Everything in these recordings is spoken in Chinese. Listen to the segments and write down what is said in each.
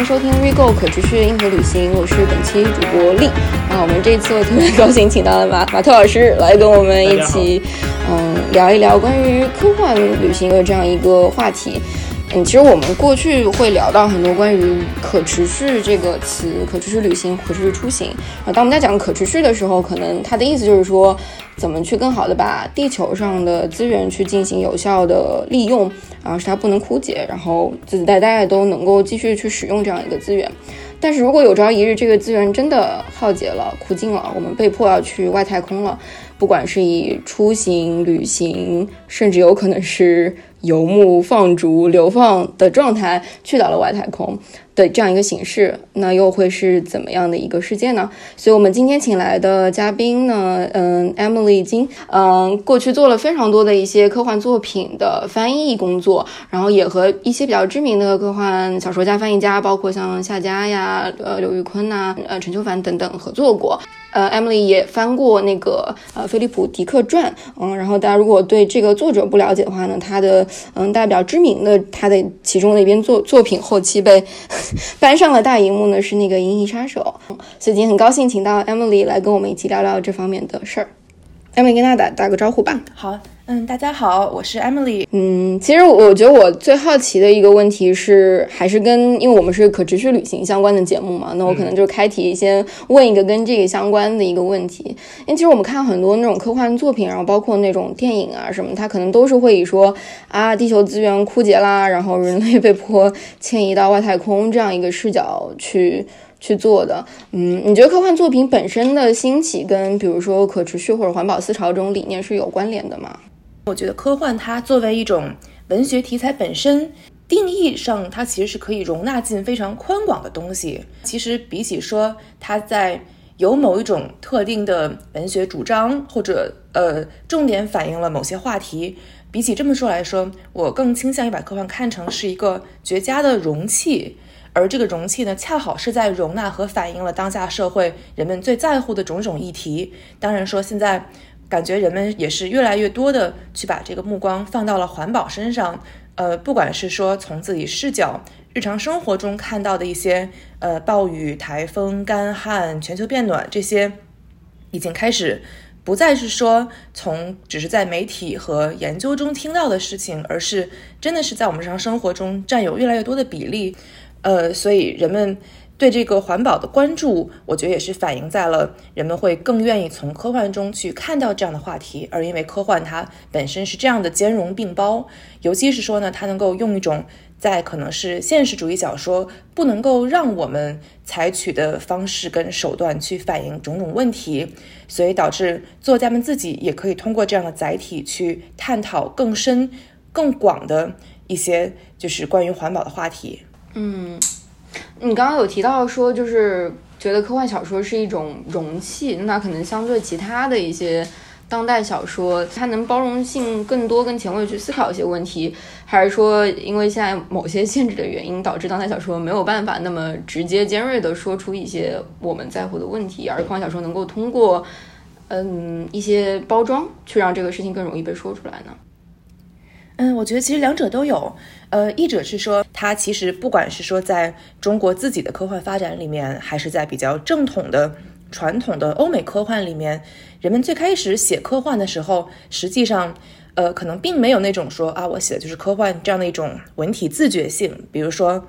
迎收听 Rego 可持续硬核旅行，我是本期主播丽。那我们这次特别高兴请到了马 马特老师来跟我们一起，嗯，聊一聊关于科幻旅行的这样一个话题。嗯，其实我们过去会聊到很多关于可持续这个词，可持续旅行、可持续出行。啊，当我们在讲可持续的时候，可能它的意思就是说，怎么去更好的把地球上的资源去进行有效的利用，然后使它不能枯竭，然后子子代代都能够继续去使用这样一个资源。但是如果有朝一日这个资源真的耗竭了、枯尽了，我们被迫要去外太空了，不管是以出行、旅行，甚至有可能是。游牧放逐流放的状态去到了外太空的这样一个形式，那又会是怎么样的一个世界呢？所以，我们今天请来的嘉宾呢，嗯，Emily 金，嗯，过去做了非常多的一些科幻作品的翻译工作，然后也和一些比较知名的科幻小说家、翻译家，包括像夏家呀、呃刘宇坤呐、呃陈秋凡等等合作过。呃，Emily 也翻过那个呃《菲利普·迪克传》，嗯，然后大家如果对这个作者不了解的话呢，他的嗯，大家比较知名的他的其中的一篇作作品后期被 搬上了大荧幕呢，是那个《银翼杀手》。所以今天很高兴请到 Emily 来跟我们一起聊聊这方面的事儿。Emily 跟大家打打个招呼吧。好。嗯，大家好，我是 Emily。嗯，其实我觉得我最好奇的一个问题是，还是跟因为我们是可持续旅行相关的节目嘛，那我可能就开题先问一个跟这个相关的一个问题。因为其实我们看很多那种科幻作品，然后包括那种电影啊什么，它可能都是会以说啊，地球资源枯竭啦，然后人类被迫迁移到外太空这样一个视角去。去做的，嗯，你觉得科幻作品本身的兴起跟比如说可持续或者环保思潮这种理念是有关联的吗？我觉得科幻它作为一种文学题材本身定义上，它其实是可以容纳进非常宽广的东西。其实比起说它在有某一种特定的文学主张或者呃重点反映了某些话题，比起这么说来说，我更倾向于把科幻看成是一个绝佳的容器。而这个容器呢，恰好是在容纳和反映了当下社会人们最在乎的种种议题。当然说，现在感觉人们也是越来越多的去把这个目光放到了环保身上。呃，不管是说从自己视角、日常生活中看到的一些呃暴雨、台风、干旱、全球变暖这些，已经开始不再是说从只是在媒体和研究中听到的事情，而是真的是在我们日常生活中占有越来越多的比例。呃，所以人们对这个环保的关注，我觉得也是反映在了人们会更愿意从科幻中去看到这样的话题，而因为科幻它本身是这样的兼容并包，尤其是说呢，它能够用一种在可能是现实主义小说不能够让我们采取的方式跟手段去反映种种问题，所以导致作家们自己也可以通过这样的载体去探讨更深、更广的一些就是关于环保的话题。嗯，你刚刚有提到说，就是觉得科幻小说是一种容器，那可能相对其他的一些当代小说，它能包容性更多、更前卫去思考一些问题，还是说因为现在某些限制的原因，导致当代小说没有办法那么直接、尖锐的说出一些我们在乎的问题，而科幻小说能够通过嗯一些包装去让这个事情更容易被说出来呢？嗯，我觉得其实两者都有。呃，译者是说，他其实不管是说在中国自己的科幻发展里面，还是在比较正统的、传统的欧美科幻里面，人们最开始写科幻的时候，实际上，呃，可能并没有那种说啊，我写的就是科幻这样的一种文体自觉性。比如说，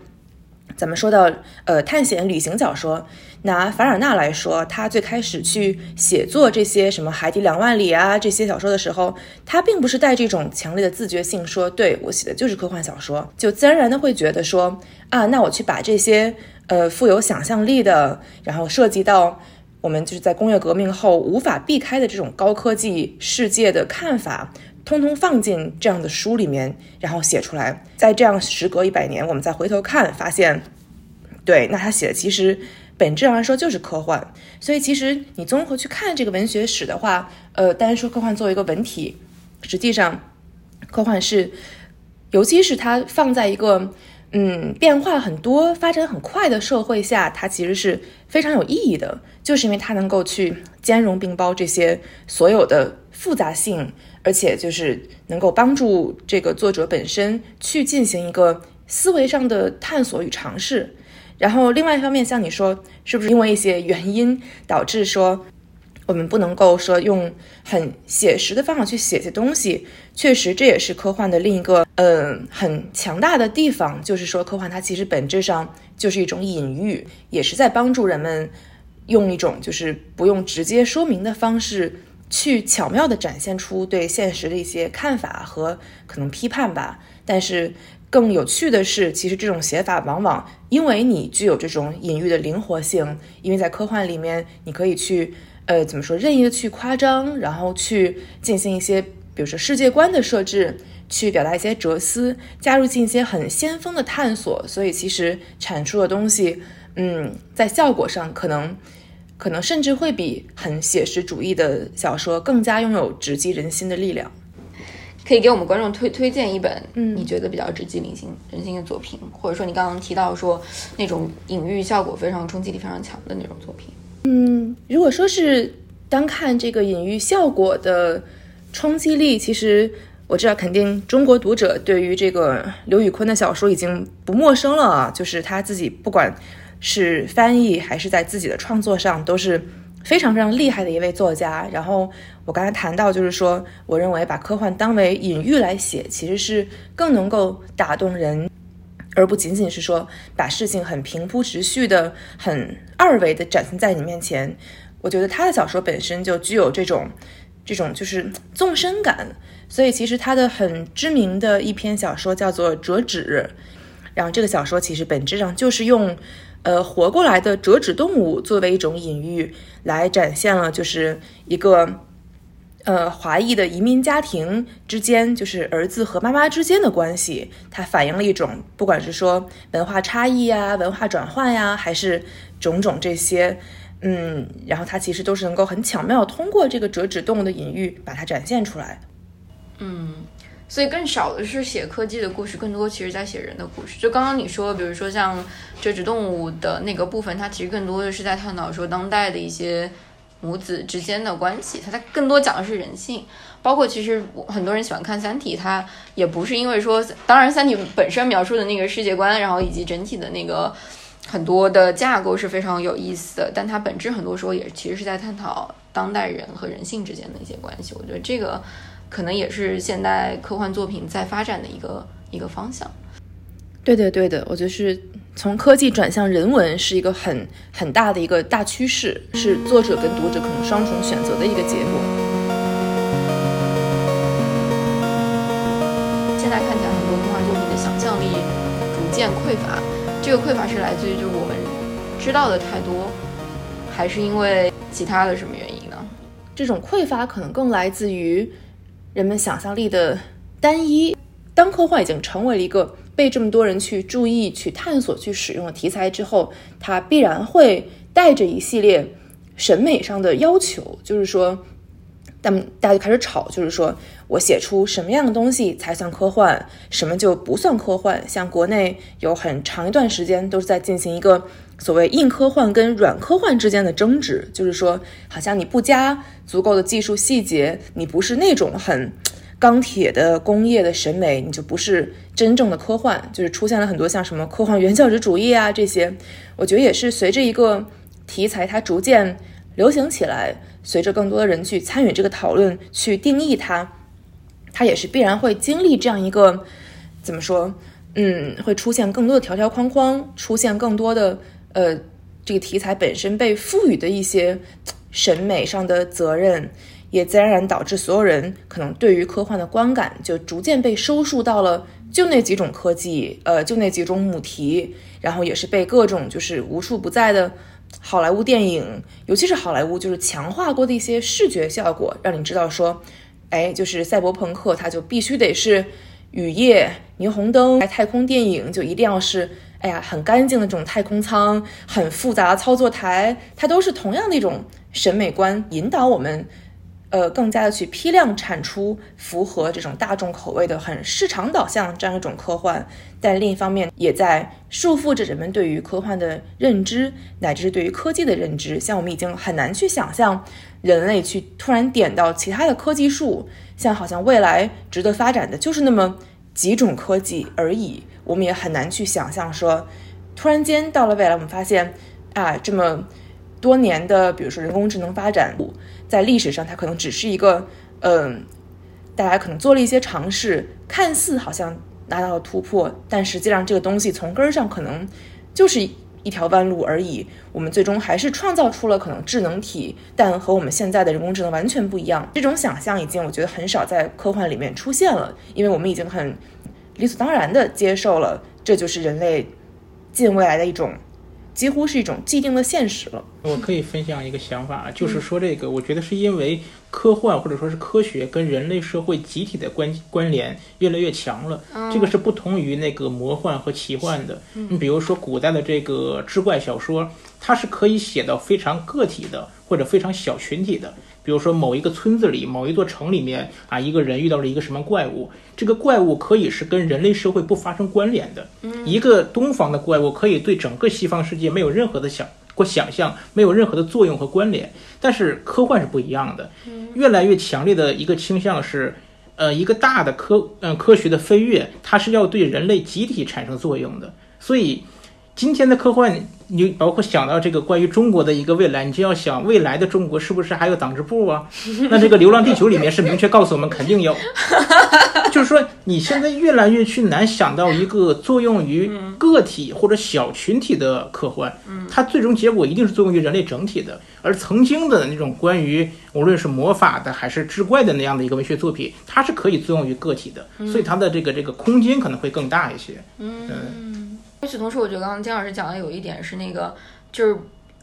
咱们说到呃探险旅行小说。拿凡尔纳来说，他最开始去写作这些什么《海底两万里》啊这些小说的时候，他并不是带这种强烈的自觉性，说对我写的就是科幻小说，就自然而然的会觉得说啊，那我去把这些呃富有想象力的，然后涉及到我们就是在工业革命后无法避开的这种高科技世界的看法，通通放进这样的书里面，然后写出来，在这样时隔一百年，我们再回头看，发现，对，那他写的其实。本质上来说就是科幻，所以其实你综合去看这个文学史的话，呃，单说科幻作为一个文体，实际上，科幻是，尤其是它放在一个嗯，变化很多、发展很快的社会下，它其实是非常有意义的，就是因为它能够去兼容并包这些所有的复杂性，而且就是能够帮助这个作者本身去进行一个思维上的探索与尝试。然后，另外一方面，像你说，是不是因为一些原因导致说？我们不能够说用很写实的方法去写些东西，确实这也是科幻的另一个嗯很强大的地方，就是说科幻它其实本质上就是一种隐喻，也是在帮助人们用一种就是不用直接说明的方式去巧妙地展现出对现实的一些看法和可能批判吧。但是更有趣的是，其实这种写法往往因为你具有这种隐喻的灵活性，因为在科幻里面你可以去。呃，怎么说？任意的去夸张，然后去进行一些，比如说世界观的设置，去表达一些哲思，加入进一些很先锋的探索。所以其实产出的东西，嗯，在效果上可能，可能甚至会比很写实主义的小说更加拥有直击人心的力量。可以给我们观众推推荐一本，嗯，你觉得比较直击人心人心的作品，或者说你刚刚提到说那种隐喻效果非常冲击力非常强的那种作品。嗯，如果说是单看这个隐喻效果的冲击力，其实我知道肯定中国读者对于这个刘宇昆的小说已经不陌生了啊。就是他自己不管是翻译还是在自己的创作上都是非常非常厉害的一位作家。然后我刚才谈到，就是说我认为把科幻当为隐喻来写，其实是更能够打动人。而不仅仅是说把事情很平铺直叙的、很二维的展现在你面前。我觉得他的小说本身就具有这种、这种就是纵深感。所以其实他的很知名的一篇小说叫做《折纸》，然后这个小说其实本质上就是用呃活过来的折纸动物作为一种隐喻来展现了，就是一个。呃，华裔的移民家庭之间，就是儿子和妈妈之间的关系，它反映了一种，不管是说文化差异呀、文化转换呀，还是种种这些，嗯，然后它其实都是能够很巧妙通过这个折纸动物的隐喻把它展现出来。嗯，所以更少的是写科技的故事，更多其实在写人的故事。就刚刚你说，比如说像折纸动物的那个部分，它其实更多的是在探讨说当代的一些。母子之间的关系，它它更多讲的是人性，包括其实很多人喜欢看《三体》，它也不是因为说，当然《三体》本身描述的那个世界观，然后以及整体的那个很多的架构是非常有意思的，但它本质很多时候也其实是在探讨当代人和人性之间的一些关系。我觉得这个可能也是现代科幻作品在发展的一个一个方向。对的，对的，我觉得是。从科技转向人文是一个很很大的一个大趋势，是作者跟读者可能双重选择的一个结果。现在看起来，很多科幻作品的想象力逐渐匮乏，这个匮乏是来自于就是我们知道的太多，还是因为其他的什么原因呢？这种匮乏可能更来自于人们想象力的单一。当科幻已经成为了一个。被这么多人去注意、去探索、去使用的题材之后，它必然会带着一系列审美上的要求，就是说，大大家就开始吵，就是说我写出什么样的东西才算科幻，什么就不算科幻。像国内有很长一段时间都是在进行一个所谓硬科幻跟软科幻之间的争执，就是说，好像你不加足够的技术细节，你不是那种很。钢铁的工业的审美，你就不是真正的科幻，就是出现了很多像什么科幻原教旨主义啊这些，我觉得也是随着一个题材它逐渐流行起来，随着更多的人去参与这个讨论，去定义它，它也是必然会经历这样一个怎么说，嗯，会出现更多的条条框框，出现更多的呃这个题材本身被赋予的一些审美上的责任。也自然而然导致所有人可能对于科幻的观感就逐渐被收束到了就那几种科技，呃，就那几种母题，然后也是被各种就是无处不在的好莱坞电影，尤其是好莱坞就是强化过的一些视觉效果，让你知道说，哎，就是赛博朋克它就必须得是雨夜、霓虹灯、太空电影，就一定要是哎呀很干净的这种太空舱、很复杂的操作台，它都是同样的一种审美观引导我们。呃，更加的去批量产出符合这种大众口味的很市场导向这样一种科幻，但另一方面也在束缚着人们对于科幻的认知，乃至是对于科技的认知。像我们已经很难去想象人类去突然点到其他的科技树，像好像未来值得发展的就是那么几种科技而已。我们也很难去想象说，突然间到了未来，我们发现啊，这么多年的，比如说人工智能发展。在历史上，它可能只是一个，嗯，大家可能做了一些尝试，看似好像拿到了突破，但实际上这个东西从根儿上可能就是一条弯路而已。我们最终还是创造出了可能智能体，但和我们现在的人工智能完全不一样。这种想象已经我觉得很少在科幻里面出现了，因为我们已经很理所当然的接受了，这就是人类近未来的一种。几乎是一种既定的现实了。我可以分享一个想法，就是说这个，我觉得是因为科幻或者说是科学跟人类社会集体的关关联越来越强了。这个是不同于那个魔幻和奇幻的。你比如说古代的这个志怪小说，它是可以写到非常个体的或者非常小群体的。比如说某一个村子里、某一座城里面啊，一个人遇到了一个什么怪物，这个怪物可以是跟人类社会不发生关联的。一个东方的怪物可以对整个西方世界没有任何的想或想象，没有任何的作用和关联。但是科幻是不一样的，越来越强烈的一个倾向是，呃，一个大的科嗯科学的飞跃，它是要对人类集体产生作用的。所以今天的科幻。你包括想到这个关于中国的一个未来，你就要想未来的中国是不是还有党支部啊？那这个《流浪地球》里面是明确告诉我们肯定有，就是说你现在越来越去难想到一个作用于个体或者小群体的科幻，它最终结果一定是作用于人类整体的。而曾经的那种关于无论是魔法的还是志怪的那样的一个文学作品，它是可以作用于个体的，所以它的这个这个空间可能会更大一些。嗯。与此同时，我觉得刚刚金老师讲的有一点是那个，就是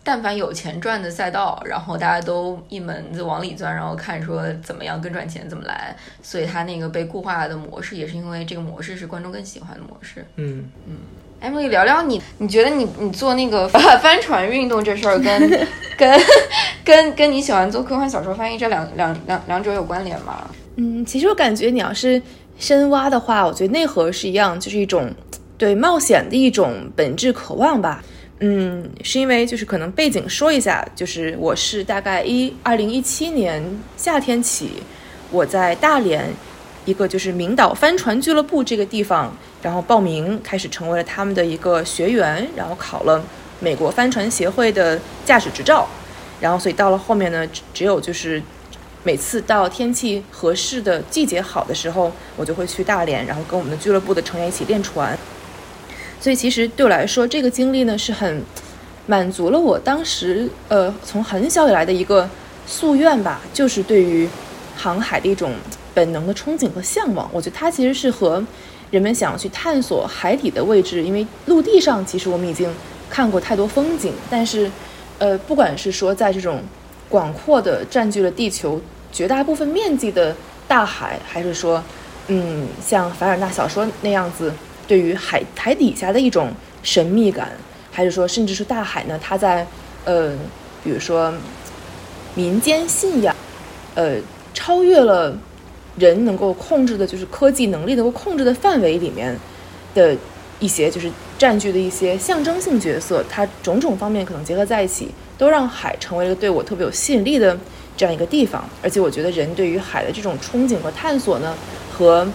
但凡有钱赚的赛道，然后大家都一门子往里钻，然后看说怎么样更赚钱怎么来，所以他那个被固化的模式也是因为这个模式是观众更喜欢的模式。嗯嗯，Emily 聊聊你，你觉得你你做那个帆 船运动这事儿跟 跟跟跟你喜欢做科幻小说翻译这两两两两者有关联吗？嗯，其实我感觉你要是深挖的话，我觉得内核是一样，就是一种。对冒险的一种本质渴望吧，嗯，是因为就是可能背景说一下，就是我是大概一二零一七年夏天起，我在大连一个就是明岛帆船俱乐部这个地方，然后报名开始成为了他们的一个学员，然后考了美国帆船协会的驾驶执照，然后所以到了后面呢，只有就是每次到天气合适的季节好的时候，我就会去大连，然后跟我们的俱乐部的成员一起练船。所以其实对我来说，这个经历呢是很满足了我当时呃从很小以来的一个夙愿吧，就是对于航海的一种本能的憧憬和向往。我觉得它其实是和人们想要去探索海底的位置，因为陆地上其实我们已经看过太多风景，但是呃不管是说在这种广阔的占据了地球绝大部分面积的大海，还是说嗯像凡尔纳小说那样子。对于海海底下的一种神秘感，还是说，甚至是大海呢？它在，呃，比如说民间信仰，呃，超越了人能够控制的，就是科技能力能够控制的范围里面的一些，就是占据的一些象征性角色，它种种方面可能结合在一起，都让海成为了对我特别有吸引力的这样一个地方。而且，我觉得人对于海的这种憧憬和探索呢，和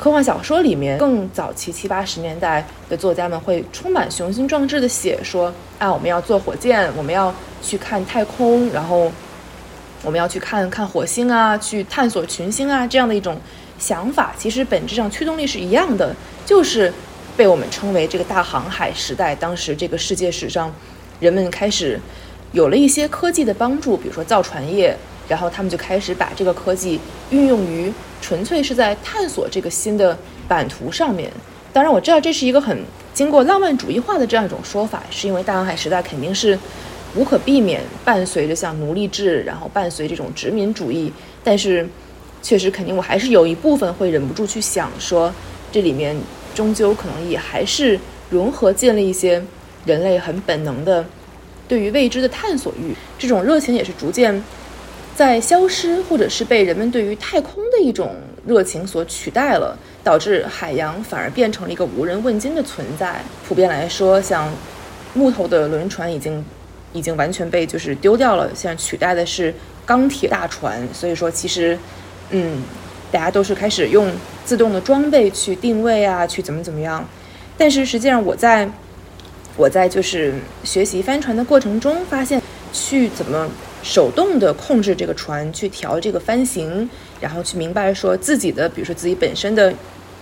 科幻小说里面，更早期七八十年代的作家们会充满雄心壮志的写说啊，我们要坐火箭，我们要去看太空，然后我们要去看看火星啊，去探索群星啊，这样的一种想法，其实本质上驱动力是一样的，就是被我们称为这个大航海时代。当时这个世界史上，人们开始有了一些科技的帮助，比如说造船业，然后他们就开始把这个科技运用于。纯粹是在探索这个新的版图上面。当然，我知道这是一个很经过浪漫主义化的这样一种说法，是因为大航海时代肯定是无可避免伴随着像奴隶制，然后伴随这种殖民主义。但是，确实肯定我还是有一部分会忍不住去想说，这里面终究可能也还是融合进了一些人类很本能的对于未知的探索欲。这种热情也是逐渐。在消失，或者是被人们对于太空的一种热情所取代了，导致海洋反而变成了一个无人问津的存在。普遍来说，像木头的轮船已经已经完全被就是丢掉了，现在取代的是钢铁大船。所以说，其实，嗯，大家都是开始用自动的装备去定位啊，去怎么怎么样。但是实际上，我在我在就是学习帆船的过程中，发现去怎么手动的控制这个船，去调这个帆型，然后去明白说自己的，比如说自己本身的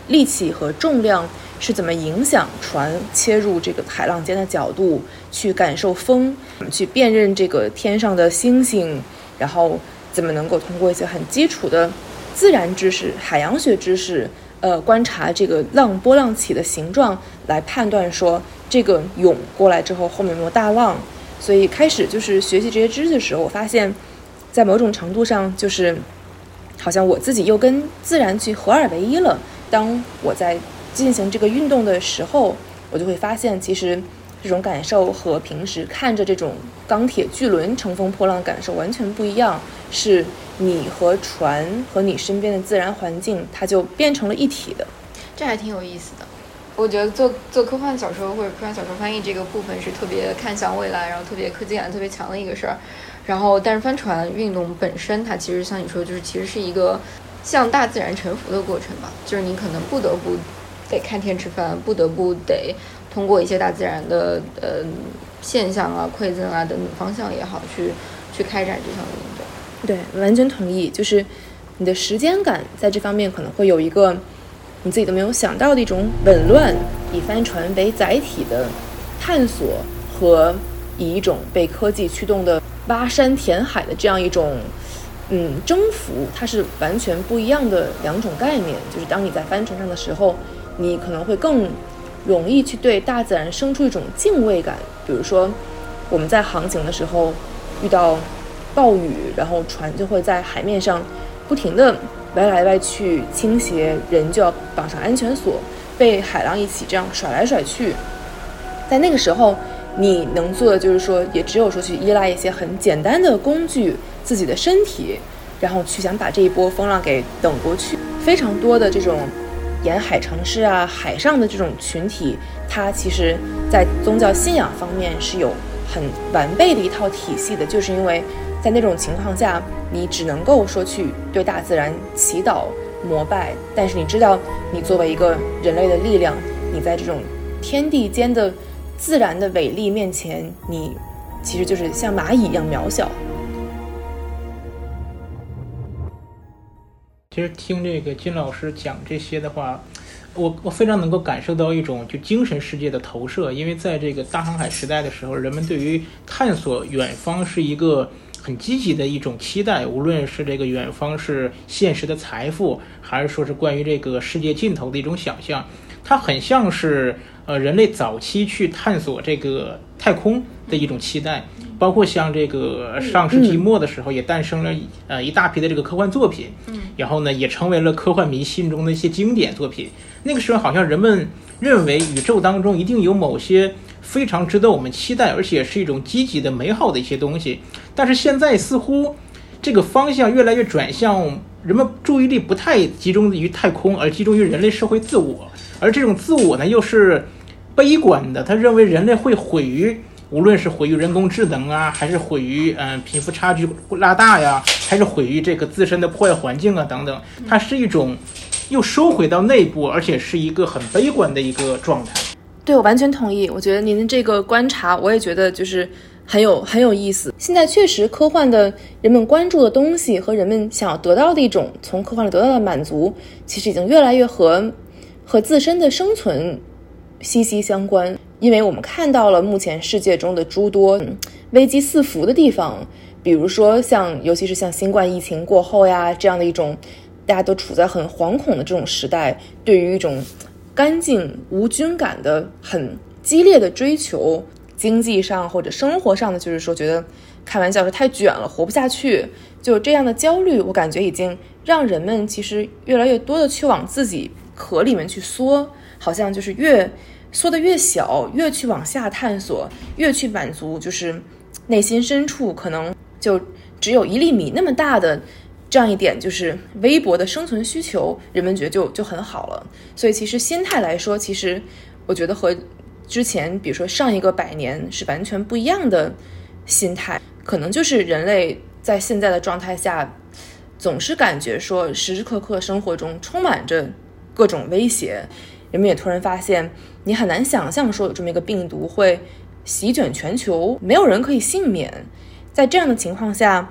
力气和重量是怎么影响船切入这个海浪尖的角度，去感受风，去辨认这个天上的星星，然后怎么能够通过一些很基础的自然知识、海洋学知识。呃，观察这个浪波浪起的形状，来判断说这个涌过来之后后面有没有大浪。所以开始就是学习这些知识的时候，我发现，在某种程度上，就是好像我自己又跟自然去合二为一了。当我在进行这个运动的时候，我就会发现，其实这种感受和平时看着这种钢铁巨轮乘风破浪的感受完全不一样。是。你和船和你身边的自然环境，它就变成了一体的，这还挺有意思的。我觉得做做科幻小说或者科幻小说翻译这个部分是特别看向未来，然后特别科技感特别强的一个事儿。然后，但是帆船运动本身，它其实像你说，就是其实是一个向大自然臣服的过程吧。就是你可能不得不得看天吃饭，不得不得通过一些大自然的呃现象啊、馈赠啊等等方向也好，去去开展这项运动。对，完全同意。就是你的时间感在这方面可能会有一个你自己都没有想到的一种紊乱，以帆船为载体的探索和以一种被科技驱动的挖山填海的这样一种嗯征服，它是完全不一样的两种概念。就是当你在帆船上的时候，你可能会更容易去对大自然生出一种敬畏感。比如说我们在航行的时候遇到。暴雨，然后船就会在海面上不停地歪来歪去倾斜，人就要绑上安全锁，被海浪一起这样甩来甩去。在那个时候，你能做的就是说，也只有说去依赖一些很简单的工具，自己的身体，然后去想把这一波风浪给等过去。非常多的这种沿海城市啊，海上的这种群体，它其实在宗教信仰方面是有很完备的一套体系的，就是因为。在那种情况下，你只能够说去对大自然祈祷膜拜，但是你知道，你作为一个人类的力量，你在这种天地间的自然的伟力面前，你其实就是像蚂蚁一样渺小。其实听这个金老师讲这些的话，我我非常能够感受到一种就精神世界的投射，因为在这个大航海时代的时候，人们对于探索远方是一个。很积极的一种期待，无论是这个远方是现实的财富，还是说是关于这个世界尽头的一种想象，它很像是呃人类早期去探索这个太空的一种期待。包括像这个上世纪末的时候，也诞生了呃一大批的这个科幻作品，然后呢也成为了科幻迷心中的一些经典作品。那个时候好像人们认为宇宙当中一定有某些。非常值得我们期待，而且是一种积极的、美好的一些东西。但是现在似乎这个方向越来越转向，人们注意力不太集中于太空，而集中于人类社会自我。而这种自我呢，又是悲观的。他认为人类会毁于，无论是毁于人工智能啊，还是毁于嗯贫富差距拉大呀，还是毁于这个自身的破坏环境啊等等。它是一种又收回到内部，而且是一个很悲观的一个状态。对，我完全同意。我觉得您的这个观察，我也觉得就是很有很有意思。现在确实，科幻的人们关注的东西和人们想要得到的一种从科幻里得到的满足，其实已经越来越和和自身的生存息息相关。因为我们看到了目前世界中的诸多危机四伏的地方，比如说像，尤其是像新冠疫情过后呀这样的一种大家都处在很惶恐的这种时代，对于一种。干净无菌感的很激烈的追求，经济上或者生活上的，就是说觉得开玩笑说太卷了，活不下去。就这样的焦虑，我感觉已经让人们其实越来越多的去往自己壳里面去缩，好像就是越缩的越小，越去往下探索，越去满足，就是内心深处可能就只有一粒米那么大的这样一点就是微薄的生存需求，人们觉得就就很好了。所以其实心态来说，其实我觉得和之前比如说上一个百年是完全不一样的心态，可能就是人类在现在的状态下，总是感觉说时时刻刻生活中充满着各种威胁，人们也突然发现，你很难想象说有这么一个病毒会席卷全球，没有人可以幸免。在这样的情况下，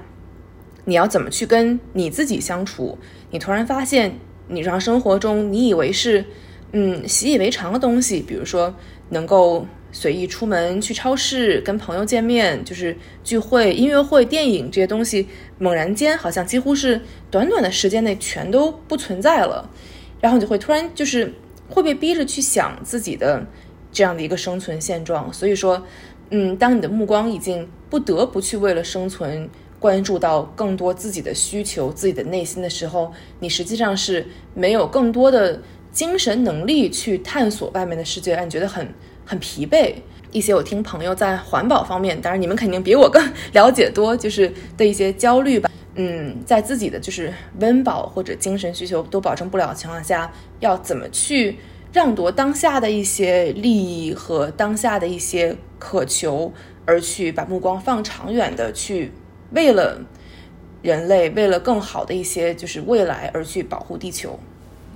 你要怎么去跟你自己相处？你突然发现，你日常生活中你以为是嗯习以为常的东西，比如说能够随意出门去超市、跟朋友见面，就是聚会、音乐会、电影这些东西，猛然间好像几乎是短短的时间内全都不存在了，然后你就会突然就是会被逼着去想自己的这样的一个生存现状。所以说，嗯，当你的目光已经不得不去为了生存。关注到更多自己的需求、自己的内心的时候，你实际上是没有更多的精神能力去探索外面的世界，让你觉得很很疲惫。一些我听朋友在环保方面，当然你们肯定比我更了解多，就是的一些焦虑吧。嗯，在自己的就是温饱或者精神需求都保证不了的情况下，要怎么去让夺当下的一些利益和当下的一些渴求，而去把目光放长远的去。为了人类，为了更好的一些就是未来而去保护地球。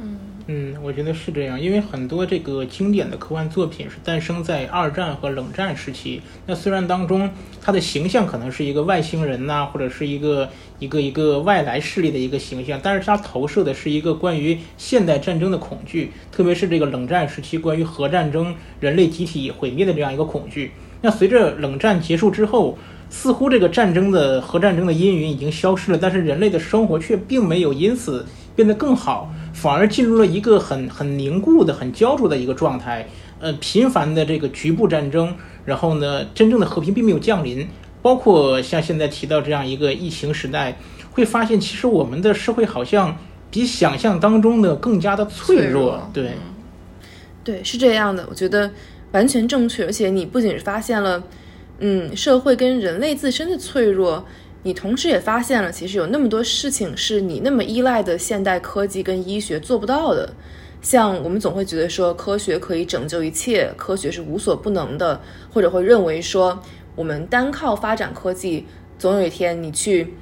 嗯嗯，我觉得是这样，因为很多这个经典的科幻作品是诞生在二战和冷战时期。那虽然当中它的形象可能是一个外星人呐，或者是一个一个一个外来势力的一个形象，但是它投射的是一个关于现代战争的恐惧，特别是这个冷战时期关于核战争、人类集体毁灭的这样一个恐惧。那随着冷战结束之后，似乎这个战争的核战争的阴云已经消失了，但是人类的生活却并没有因此变得更好，反而进入了一个很很凝固的、很焦灼的一个状态。呃，频繁的这个局部战争，然后呢，真正的和平并没有降临。包括像现在提到这样一个疫情时代，会发现其实我们的社会好像比想象当中的更加的脆弱。对，对，是这样的，我觉得完全正确。而且你不仅是发现了。嗯，社会跟人类自身的脆弱，你同时也发现了，其实有那么多事情是你那么依赖的现代科技跟医学做不到的。像我们总会觉得说科学可以拯救一切，科学是无所不能的，或者会认为说我们单靠发展科技，总有一天你去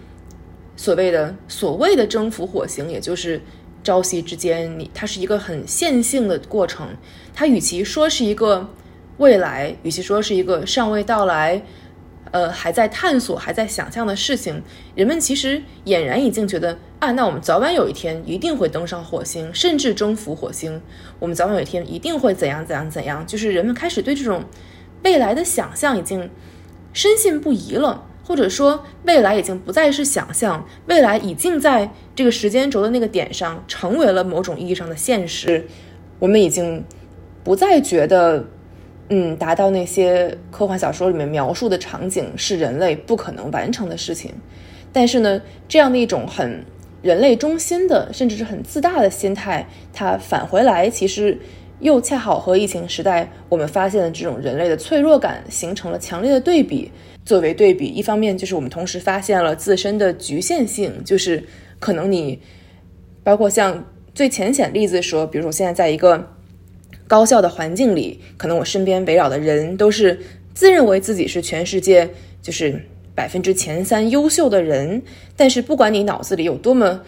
所谓的所谓的征服火星，也就是朝夕之间，你它是一个很线性的过程。它与其说是一个。未来，与其说是一个尚未到来，呃，还在探索、还在想象的事情，人们其实俨然已经觉得啊，那我们早晚有一天一定会登上火星，甚至征服火星。我们早晚有一天一定会怎样怎样怎样，就是人们开始对这种未来的想象已经深信不疑了，或者说未来已经不再是想象，未来已经在这个时间轴的那个点上成为了某种意义上的现实。我们已经不再觉得。嗯，达到那些科幻小说里面描述的场景是人类不可能完成的事情，但是呢，这样的一种很人类中心的，甚至是很自大的心态，它返回来其实又恰好和疫情时代我们发现的这种人类的脆弱感形成了强烈的对比。作为对比，一方面就是我们同时发现了自身的局限性，就是可能你包括像最浅显例子说，比如说现在在一个。高效的环境里，可能我身边围绕的人都是自认为自己是全世界就是百分之前三优秀的人，但是不管你脑子里有多么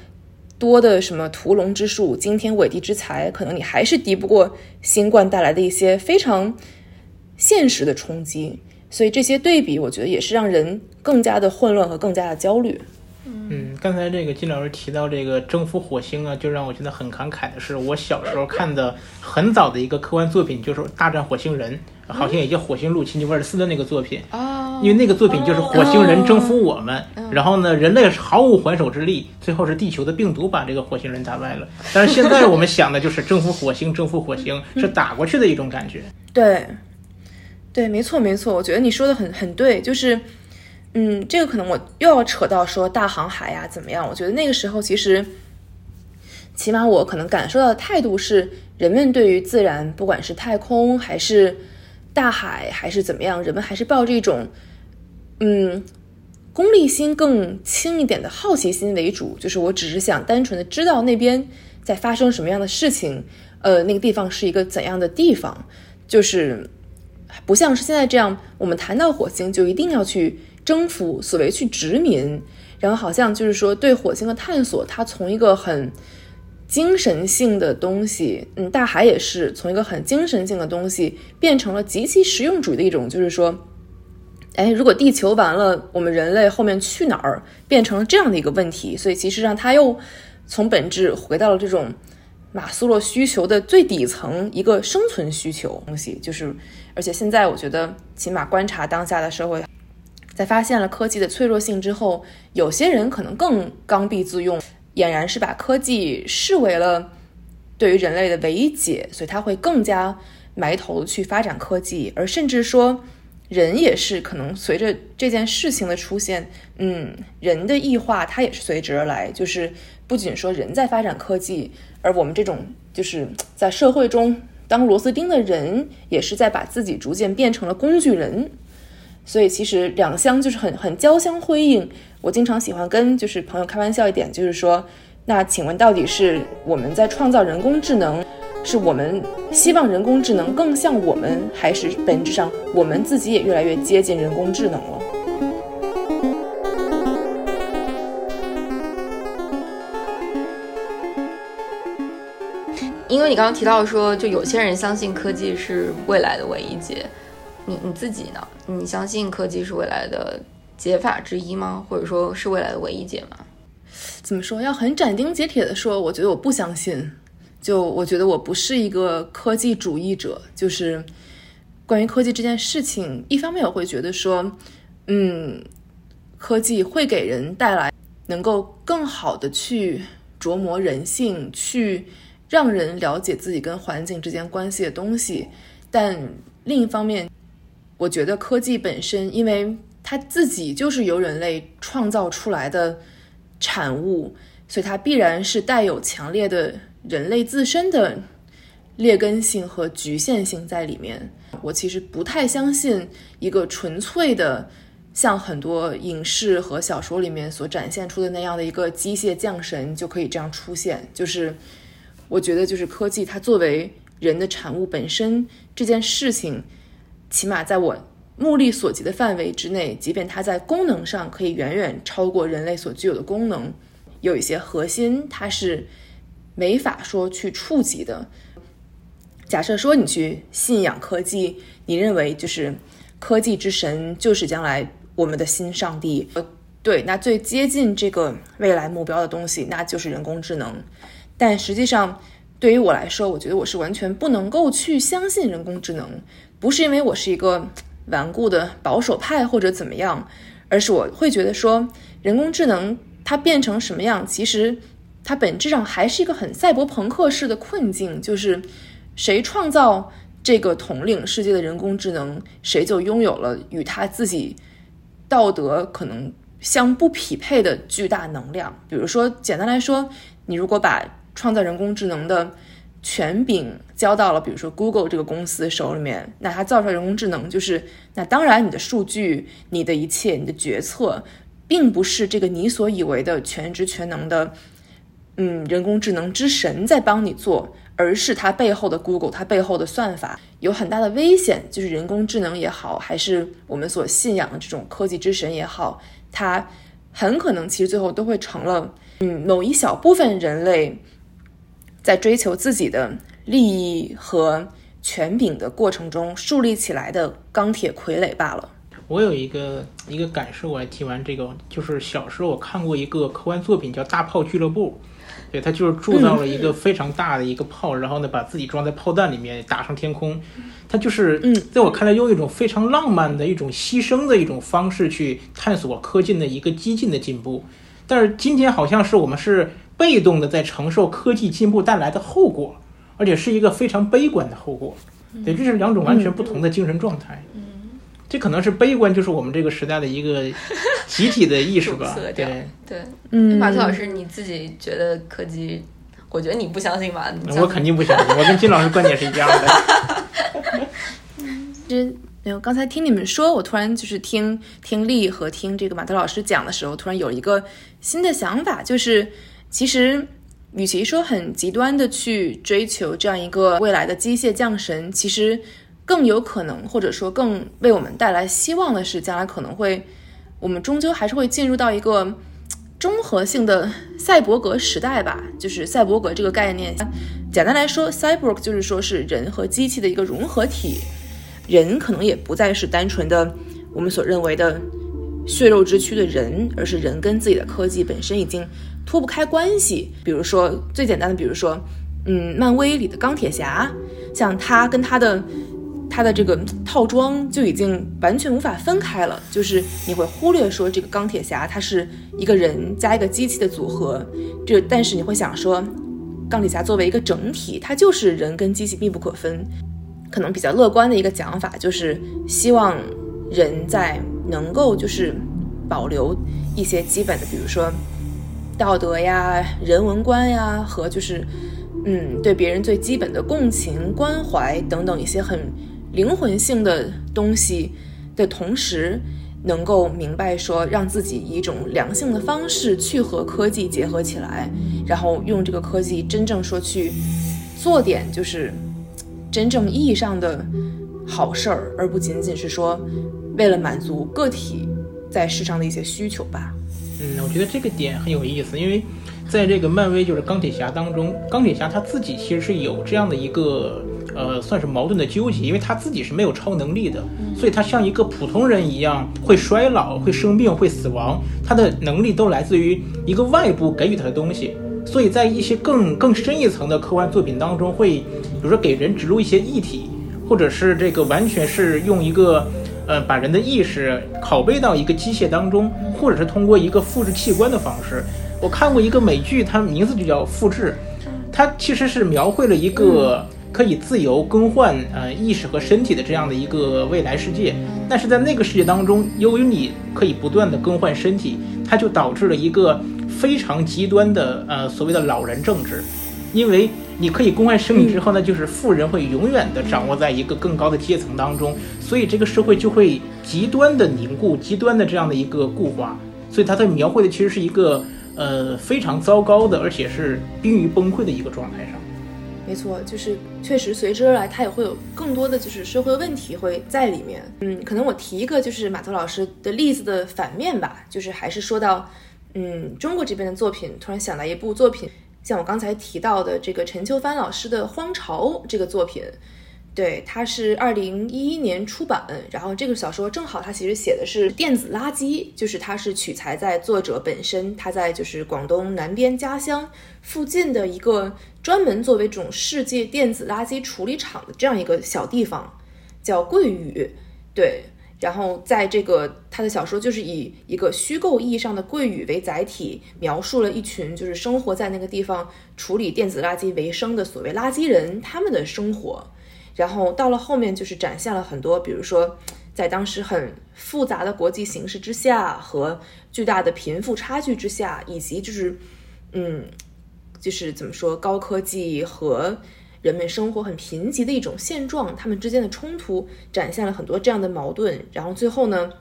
多的什么屠龙之术、惊天伟地之才，可能你还是敌不过新冠带来的一些非常现实的冲击。所以这些对比，我觉得也是让人更加的混乱和更加的焦虑。嗯，刚才这个金老师提到这个征服火星啊，就让我觉得很感慨的是，我小时候看的很早的一个科幻作品，就是《大战火星人》，好像也叫《火星入侵》，就威尔斯的那个作品。哦。因为那个作品就是火星人征服我们，然后呢，人类毫无还手之力，最后是地球的病毒把这个火星人打败了。但是现在我们想的就是征服火星，征服火星是打过去的一种感觉。对，对，没错，没错，我觉得你说的很很对，就是。嗯，这个可能我又要扯到说大航海呀怎么样？我觉得那个时候其实，起码我可能感受到的态度是，人们对于自然，不管是太空还是大海还是怎么样，人们还是抱着一种，嗯，功利心更轻一点的好奇心为主，就是我只是想单纯的知道那边在发生什么样的事情，呃，那个地方是一个怎样的地方，就是不像是现在这样，我们谈到火星就一定要去征服，所谓去殖民，然后好像就是说对火星的探索，它从一个很精神性的东西，嗯，大海也是从一个很精神性的东西变成了极其实用主义的一种，就是说。哎，如果地球完了，我们人类后面去哪儿，变成了这样的一个问题，所以其实上它又从本质回到了这种马斯洛需求的最底层一个生存需求东西，就是而且现在我觉得，起码观察当下的社会，在发现了科技的脆弱性之后，有些人可能更刚愎自用，俨然是把科技视为了对于人类的唯一解，所以他会更加埋头去发展科技，而甚至说。人也是可能随着这件事情的出现，嗯，人的异化它也是随之而来。就是不仅说人在发展科技，而我们这种就是在社会中当螺丝钉的人，也是在把自己逐渐变成了工具人。所以其实两相就是很很交相辉映。我经常喜欢跟就是朋友开玩笑一点，就是说，那请问到底是我们在创造人工智能？是我们希望人工智能更像我们，还是本质上我们自己也越来越接近人工智能了？因为你刚刚提到说，就有些人相信科技是未来的唯一解，你你自己呢？你相信科技是未来的解法之一吗？或者说是未来的唯一解吗？怎么说？要很斩钉截铁的说，我觉得我不相信。就我觉得我不是一个科技主义者，就是关于科技这件事情，一方面我会觉得说，嗯，科技会给人带来能够更好的去琢磨人性，去让人了解自己跟环境之间关系的东西。但另一方面，我觉得科技本身，因为它自己就是由人类创造出来的产物，所以它必然是带有强烈的。人类自身的劣根性和局限性在里面，我其实不太相信一个纯粹的像很多影视和小说里面所展现出的那样的一个机械降神就可以这样出现。就是我觉得，就是科技它作为人的产物本身这件事情，起码在我目力所及的范围之内，即便它在功能上可以远远超过人类所具有的功能，有一些核心它是。没法说去触及的。假设说你去信仰科技，你认为就是科技之神就是将来我们的新上帝。呃，对，那最接近这个未来目标的东西，那就是人工智能。但实际上，对于我来说，我觉得我是完全不能够去相信人工智能，不是因为我是一个顽固的保守派或者怎么样，而是我会觉得说，人工智能它变成什么样，其实。它本质上还是一个很赛博朋克式的困境，就是谁创造这个统领世界的人工智能，谁就拥有了与他自己道德可能相不匹配的巨大能量。比如说，简单来说，你如果把创造人工智能的权柄交到了比如说 Google 这个公司手里面，那它造出来人工智能就是，那当然你的数据、你的一切、你的决策，并不是这个你所以为的全知全能的。嗯，人工智能之神在帮你做，而是它背后的 Google，它背后的算法有很大的危险。就是人工智能也好，还是我们所信仰的这种科技之神也好，它很可能其实最后都会成了嗯某一小部分人类在追求自己的利益和权柄的过程中树立起来的钢铁傀儡罢了。我有一个一个感受，我来提完这个，就是小时候我看过一个科幻作品叫《大炮俱乐部》。对他就是铸造了一个非常大的一个炮，然后呢，把自己装在炮弹里面打上天空。他就是，在我看来，用一种非常浪漫的一种牺牲的一种方式去探索科技的一个激进的进步。但是今天好像是我们是被动的在承受科技进步带来的后果，而且是一个非常悲观的后果。对，这是两种完全不同的精神状态。嗯这可能是悲观，就是我们这个时代的一个集体的意识吧。对对，嗯，马特老师，你自己觉得科技？我觉得你不相信吧？我肯定不相信，我跟金老师观点是一样的。其实没有，刚才听你们说，我突然就是听听力和听这个马特老师讲的时候，突然有一个新的想法，就是其实与其说很极端的去追求这样一个未来的机械降神，其实更有可能，或者说更为我们带来希望的是，将来可能会，我们终究还是会进入到一个综合性的赛博格时代吧。就是赛博格这个概念，简单来说，cyborg 就是说是人和机器的一个融合体。人可能也不再是单纯的我们所认为的血肉之躯的人，而是人跟自己的科技本身已经脱不开关系。比如说最简单的，比如说，嗯，漫威里的钢铁侠，像他跟他的他的这个套装就已经完全无法分开了。就是你会忽略说这个钢铁侠他是一个人加一个机器的组合，这但是你会想说，钢铁侠作为一个整体，它就是人跟机器密不可分。可能比较乐观的一个讲法，就是希望人在能够就是保留一些基本的，比如说道德呀、人文观呀，和就是嗯对别人最基本的共情、关怀等等一些很灵魂性的东西的同时，能够明白说，让自己以一种良性的方式去和科技结合起来，然后用这个科技真正说去做点就是。真正意义上的好事儿，而不仅仅是说为了满足个体在世上的一些需求吧。嗯，我觉得这个点很有意思，因为在这个漫威就是钢铁侠当中，钢铁侠他自己其实是有这样的一个呃，算是矛盾的纠结，因为他自己是没有超能力的，所以他像一个普通人一样会衰老、会生病、会死亡，他的能力都来自于一个外部给予他的东西。所以在一些更更深一层的科幻作品当中，会比如说给人植入一些异体，或者是这个完全是用一个呃把人的意识拷贝到一个机械当中，或者是通过一个复制器官的方式。我看过一个美剧，它名字就叫《复制》，它其实是描绘了一个可以自由更换呃意识和身体的这样的一个未来世界。但是在那个世界当中，由于你可以不断的更换身体，它就导致了一个。非常极端的呃所谓的老人政治，因为你可以公开声明之后呢，就是富人会永远的掌握在一个更高的阶层当中，所以这个社会就会极端的凝固，极端的这样的一个固化，所以他在描绘的其实是一个呃非常糟糕的，而且是濒于崩溃的一个状态上。没错，就是确实随之而来，它也会有更多的就是社会问题会在里面。嗯，可能我提一个就是马特老师的例子的反面吧，就是还是说到。嗯，中国这边的作品，突然想到一部作品，像我刚才提到的这个陈秋帆老师的《荒巢》这个作品，对，它是二零一一年出版。然后这个小说正好它其实写的是电子垃圾，就是它是取材在作者本身他在就是广东南边家乡附近的一个专门作为这种世界电子垃圾处理厂的这样一个小地方，叫桂屿，对。然后，在这个他的小说就是以一个虚构意义上的桂语为载体，描述了一群就是生活在那个地方处理电子垃圾为生的所谓垃圾人他们的生活。然后到了后面，就是展现了很多，比如说在当时很复杂的国际形势之下和巨大的贫富差距之下，以及就是嗯，就是怎么说高科技和。人们生活很贫瘠的一种现状，他们之间的冲突展现了很多这样的矛盾。然后最后呢，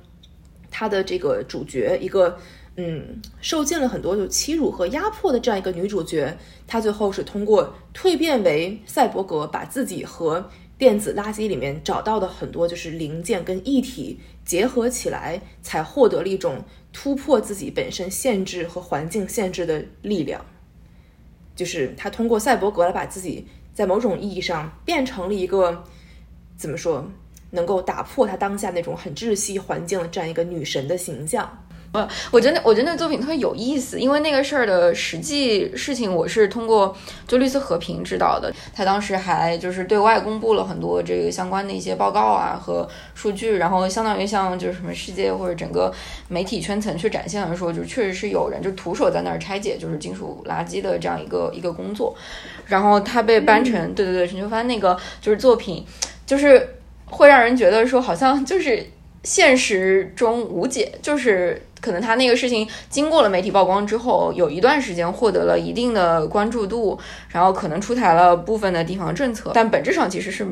他的这个主角，一个嗯受尽了很多就欺辱和压迫的这样一个女主角，她最后是通过蜕变为赛博格，把自己和电子垃圾里面找到的很多就是零件跟一体结合起来，才获得了一种突破自己本身限制和环境限制的力量。就是他通过赛博格来把自己。在某种意义上，变成了一个怎么说，能够打破他当下那种很窒息环境的这样一个女神的形象。呃，我觉得我觉得那个作品特别有意思，因为那个事儿的实际事情，我是通过就绿色和平知道的。他当时还就是对外公布了很多这个相关的一些报告啊和数据，然后相当于像就是什么世界或者整个媒体圈层去展现了说，就确实是有人就徒手在那儿拆解就是金属垃圾的这样一个一个工作。然后他被搬成对对对陈秋帆那个就是作品，就是会让人觉得说好像就是。现实中无解，就是可能他那个事情经过了媒体曝光之后，有一段时间获得了一定的关注度，然后可能出台了部分的地方政策，但本质上其实是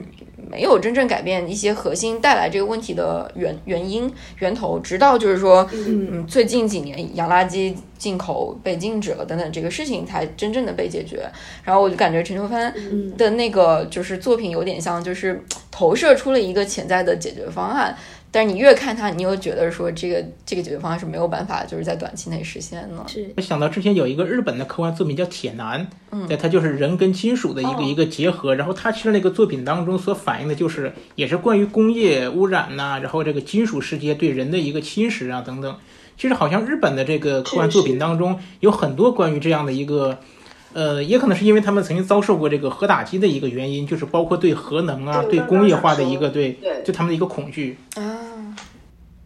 没有真正改变一些核心带来这个问题的原原因源头，直到就是说，嗯，最近几年洋垃圾进口被禁止了等等这个事情才真正的被解决。然后我就感觉陈秋帆的那个就是作品有点像，就是投射出了一个潜在的解决方案。但是你越看它，你又觉得说这个这个解决方案是没有办法就是在短期内实现的。是我想到之前有一个日本的科幻作品叫《铁男》，嗯，对，它就是人跟金属的一个一个结合。然后它其实那个作品当中所反映的就是也是关于工业污染呐，然后这个金属世界对人的一个侵蚀啊等等。其实好像日本的这个科幻作品当中有很多关于这样的一个。呃，也可能是因为他们曾经遭受过这个核打击的一个原因，就是包括对核能啊、对工业化的一个对，就他们的一个恐惧啊。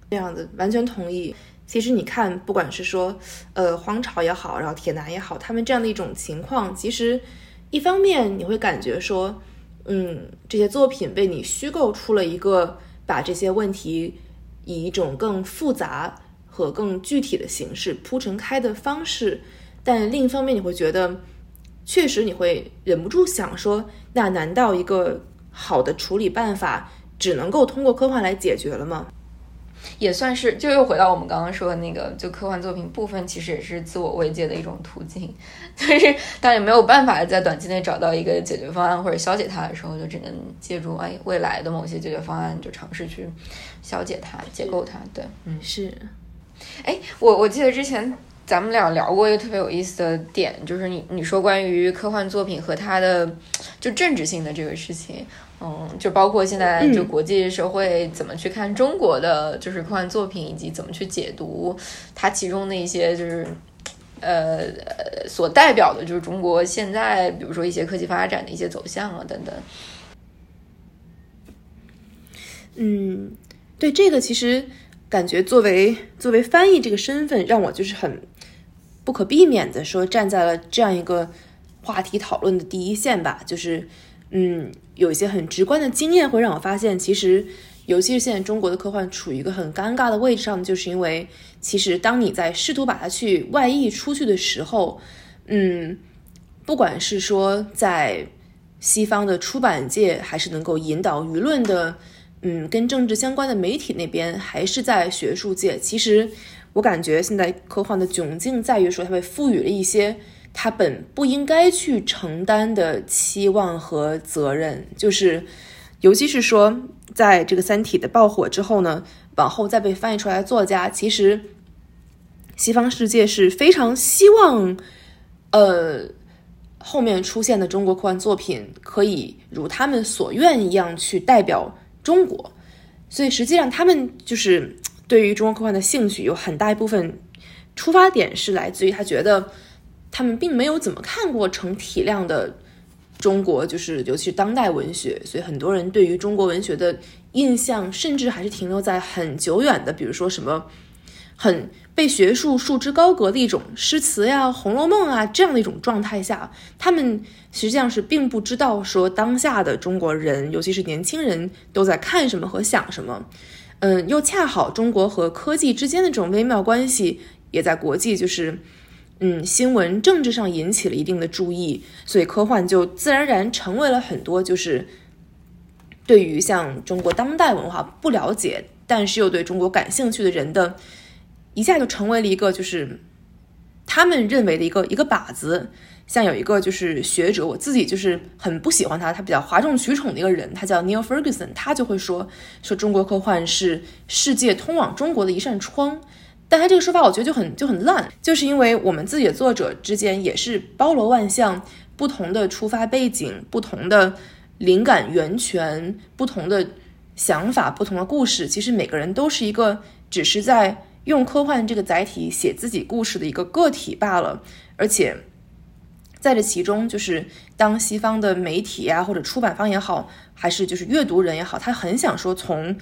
这样子完全同意。其实你看，不管是说呃荒潮也好，然后铁男也好，他们这样的一种情况，其实一方面你会感觉说，嗯，这些作品被你虚构出了一个把这些问题以一种更复杂和更具体的形式铺陈开的方式，但另一方面你会觉得。确实，你会忍不住想说，那难道一个好的处理办法只能够通过科幻来解决了吗？也算是，就又回到我们刚刚说的那个，就科幻作品部分其实也是自我慰藉的一种途径。但是，当你没有办法在短期内找到一个解决方案或者消解它的时候，就只能借助哎未来的某些解决方案，就尝试去消解它、解构它。对，嗯，是。哎，我我记得之前。咱们俩聊过一个特别有意思的点，就是你你说关于科幻作品和它的就政治性的这个事情，嗯，就包括现在就国际社会怎么去看中国的就是科幻作品，以及怎么去解读它其中的一些就是呃所代表的，就是中国现在比如说一些科技发展的一些走向啊等等。嗯，对这个其实感觉作为作为翻译这个身份，让我就是很。不可避免的说，站在了这样一个话题讨论的第一线吧。就是，嗯，有一些很直观的经验会让我发现，其实，尤其是现在中国的科幻处于一个很尴尬的位置上，就是因为，其实当你在试图把它去外溢出去的时候，嗯，不管是说在西方的出版界，还是能够引导舆论的，嗯，跟政治相关的媒体那边，还是在学术界，其实。我感觉现在科幻的窘境在于说，它被赋予了一些它本不应该去承担的期望和责任。就是，尤其是说，在这个《三体》的爆火之后呢，往后再被翻译出来的作家，其实西方世界是非常希望，呃，后面出现的中国科幻作品可以如他们所愿一样去代表中国。所以，实际上他们就是。对于中国科幻的兴趣有很大一部分出发点是来自于他觉得他们并没有怎么看过成体量的中国，就是尤其是当代文学，所以很多人对于中国文学的印象甚至还是停留在很久远的，比如说什么很被学术束之高阁的一种诗词呀、《红楼梦》啊这样的一种状态下，他们实际上是并不知道说当下的中国人，尤其是年轻人都在看什么和想什么。嗯，又恰好中国和科技之间的这种微妙关系，也在国际就是，嗯，新闻政治上引起了一定的注意，所以科幻就自然而然成为了很多就是对于像中国当代文化不了解，但是又对中国感兴趣的人的，一下就成为了一个就是他们认为的一个一个靶子。像有一个就是学者，我自己就是很不喜欢他，他比较哗众取宠的一个人，他叫 Neil Ferguson，他就会说说中国科幻是世界通往中国的一扇窗，但他这个说法我觉得就很就很烂，就是因为我们自己的作者之间也是包罗万象，不同的出发背景、不同的灵感源泉、不同的想法、不同的故事，其实每个人都是一个只是在用科幻这个载体写自己故事的一个个体罢了，而且。在这其中，就是当西方的媒体呀，或者出版方也好，还是就是阅读人也好，他很想说从，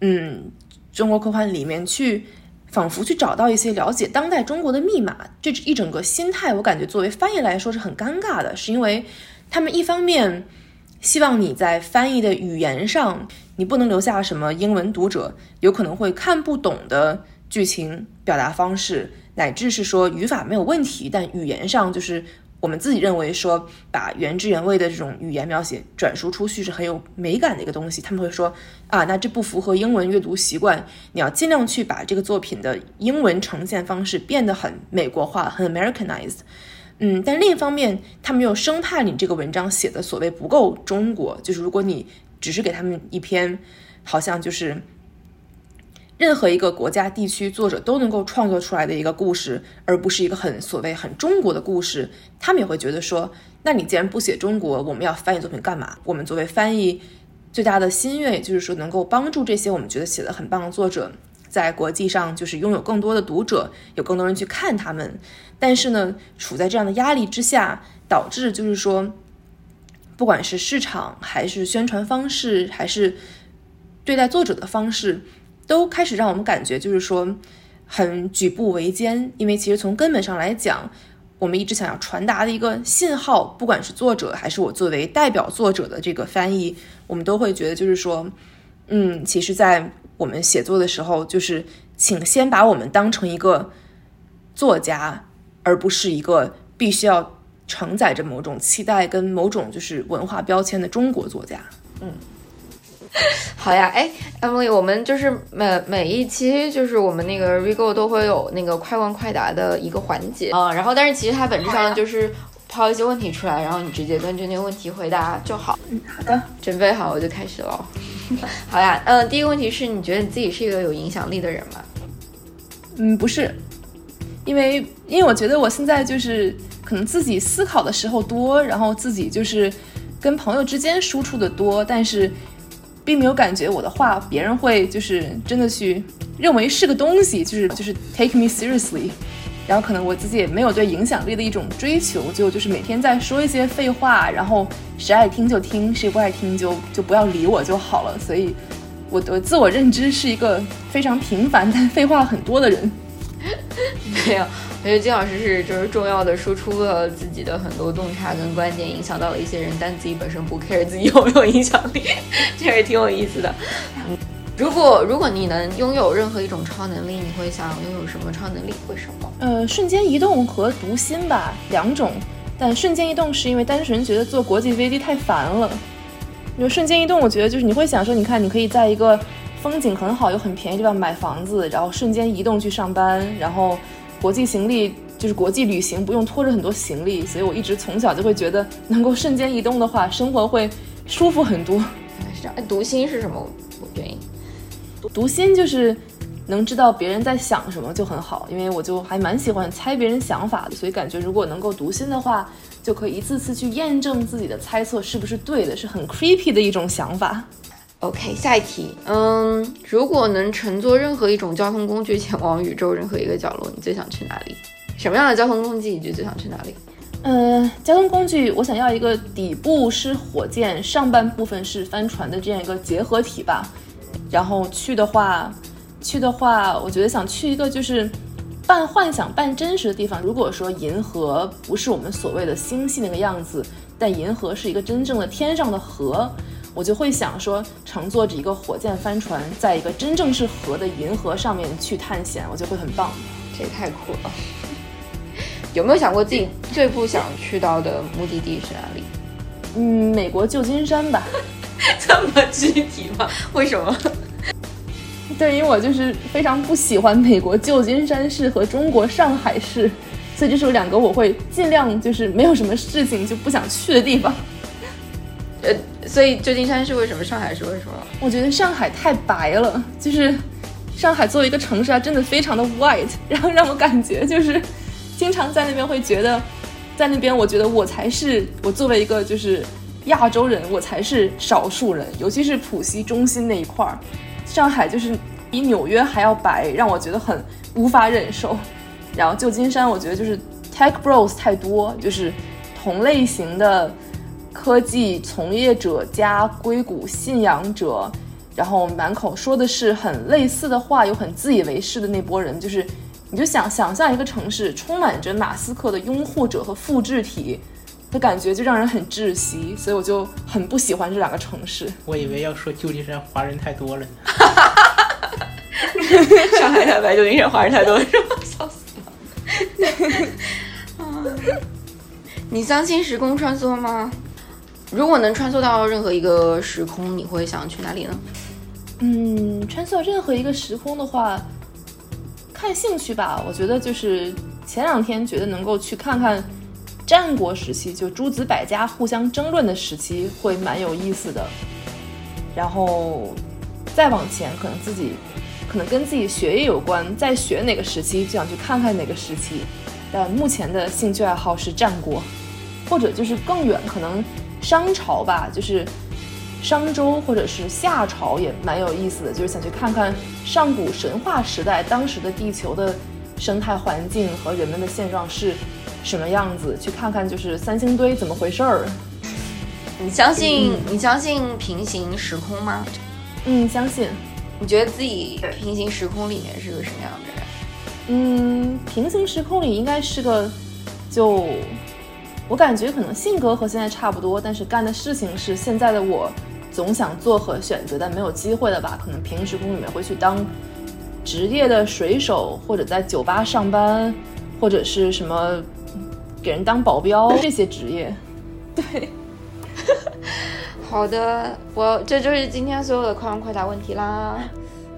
嗯，中国科幻里面去，仿佛去找到一些了解当代中国的密码。这一整个心态，我感觉作为翻译来说是很尴尬的，是因为他们一方面希望你在翻译的语言上你不能留下什么英文读者有可能会看不懂的剧情表达方式，乃至是说语法没有问题，但语言上就是我们自己认为说把原汁原味的这种语言描写转述出去是很有美感的一个东西。他们会说啊，那这不符合英文阅读习惯，你要尽量去把这个作品的英文呈现方式变得很美国化、很 Americanized。嗯，但另一方面，他们又生怕你这个文章写的所谓不够中国，就是如果你只是给他们一篇，好像就是任何一个国家地区作者都能够创作出来的一个故事，而不是一个很所谓很中国的故事，他们也会觉得说，那你既然不写中国，我们要翻译作品干嘛？我们作为翻译最大的心愿，也就是说能够帮助这些我们觉得写的很棒的作者，在国际上就是拥有更多的读者，有更多人去看他们。但是呢，处在这样的压力之下，导致就是说，不管是市场还是宣传方式，还是对待作者的方式，都开始让我们感觉就是说很举步维艰。因为其实从根本上来讲，我们一直想要传达的一个信号，不管是作者还是我作为代表作者的这个翻译，我们都会觉得就是说，嗯，其实，在我们写作的时候，就是请先把我们当成一个作家。而不是一个必须要承载着某种期待跟某种就是文化标签的中国作家。嗯，好呀，哎，Emily，我们就是每每一期就是我们那个 Rego 都会有那个快问快答的一个环节啊，然后但是其实它本质上就是抛一些问题出来，然后你直接根据那个问题回答就好。嗯，好的，准备好我就开始了。好呀，嗯，第一个问题是你觉得你自己是一个有影响力的人吗？嗯，不是。因为，因为我觉得我现在就是可能自己思考的时候多，然后自己就是跟朋友之间输出的多，但是并没有感觉我的话别人会就是真的去认为是个东西，就是就是 take me seriously。然后可能我自己也没有对影响力的一种追求，就就是每天在说一些废话，然后谁爱听就听，谁不爱听就就不要理我就好了。所以，我的自我认知是一个非常平凡但废话很多的人。没有，我觉得金老师是就是重要的输出了自己的很多洞察跟观点，影响到了一些人，但自己本身不 care 自己有没有影响力，这也挺有意思的。嗯，如果如果你能拥有任何一种超能力，你会想拥有什么超能力？为什么？呃，瞬间移动和读心吧，两种。但瞬间移动是因为单纯觉得坐国际飞机太烦了。就瞬间移动，我觉得就是你会想说，你看你可以在一个。风景很好又很便宜地方买房子，然后瞬间移动去上班，然后国际行李就是国际旅行不用拖着很多行李，所以我一直从小就会觉得能够瞬间移动的话，生活会舒服很多。是这样。哎，读心是什么原因？读心就是能知道别人在想什么就很好，因为我就还蛮喜欢猜别人想法的，所以感觉如果能够读心的话，就可以一次次去验证自己的猜测是不是对的，是很 creepy 的一种想法。OK，下一题。嗯，如果能乘坐任何一种交通工具前往宇宙任何一个角落，你最想去哪里？什么样的交通工具你就最想去哪里？嗯，交通工具，我想要一个底部是火箭，上半部分是帆船的这样一个结合体吧。然后去的话，去的话，我觉得想去一个就是半幻想半真实的地方。如果说银河不是我们所谓的星系那个样子，但银河是一个真正的天上的河。我就会想说，乘坐着一个火箭帆船，在一个真正是河的银河上面去探险，我觉得会很棒。这也太酷了！有没有想过自己最不想去到的目的地是哪里？嗯，美国旧金山吧。这么具体吗？为什么？对，因为我就是非常不喜欢美国旧金山市和中国上海市，所以这是两个我会尽量就是没有什么事情就不想去的地方。所以旧金山是为什么？上海是为什么？我觉得上海太白了，就是上海作为一个城市啊，真的非常的 white，然后让我感觉就是经常在那边会觉得，在那边我觉得我才是我作为一个就是亚洲人，我才是少数人，尤其是浦西中心那一块儿，上海就是比纽约还要白，让我觉得很无法忍受。然后旧金山，我觉得就是 tech bros 太多，就是同类型的。科技从业者加硅谷信仰者，然后满口说的是很类似的话，又很自以为是的那波人，就是你就想想象一个城市充满着马斯克的拥护者和复制体，的感觉就让人很窒息，所以我就很不喜欢这两个城市。我以为要说旧金山华人太多了呢。上海太白，旧金山华人太多，是吧？笑死了。你相信时空穿梭吗？如果能穿梭到任何一个时空，你会想去哪里呢？嗯，穿梭任何一个时空的话，看兴趣吧。我觉得就是前两天觉得能够去看看战国时期，就诸子百家互相争论的时期，会蛮有意思的。然后再往前，可能自己可能跟自己学业有关，再学哪个时期，就想去看看哪个时期。但目前的兴趣爱好是战国，或者就是更远，可能商朝吧，就是商周或者是夏朝也蛮有意思的，就是想去看看上古神话时代当时的地球的生态环境和人们的现状是什么样子，去看看就是三星堆怎么回事儿。你相信你相信平行时空吗？嗯，相信。你觉得自己平行时空里面是个什么样的人？嗯，平行时空里应该是个，就我感觉可能性格和现在差不多，但是干的事情是现在的我总想做和选择但没有机会的吧。可能平时工里面会去当职业的水手，或者在酒吧上班，或者是什么给人当保镖这些职业。对，好的，我这就是今天所有的快问快答问题啦。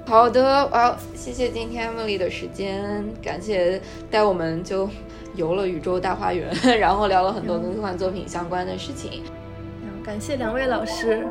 好的，好，谢谢今天 Emily 的时间，感谢带我们就游了宇宙大花园，然后聊了很多跟科幻作品相关的事情。感谢两位老师。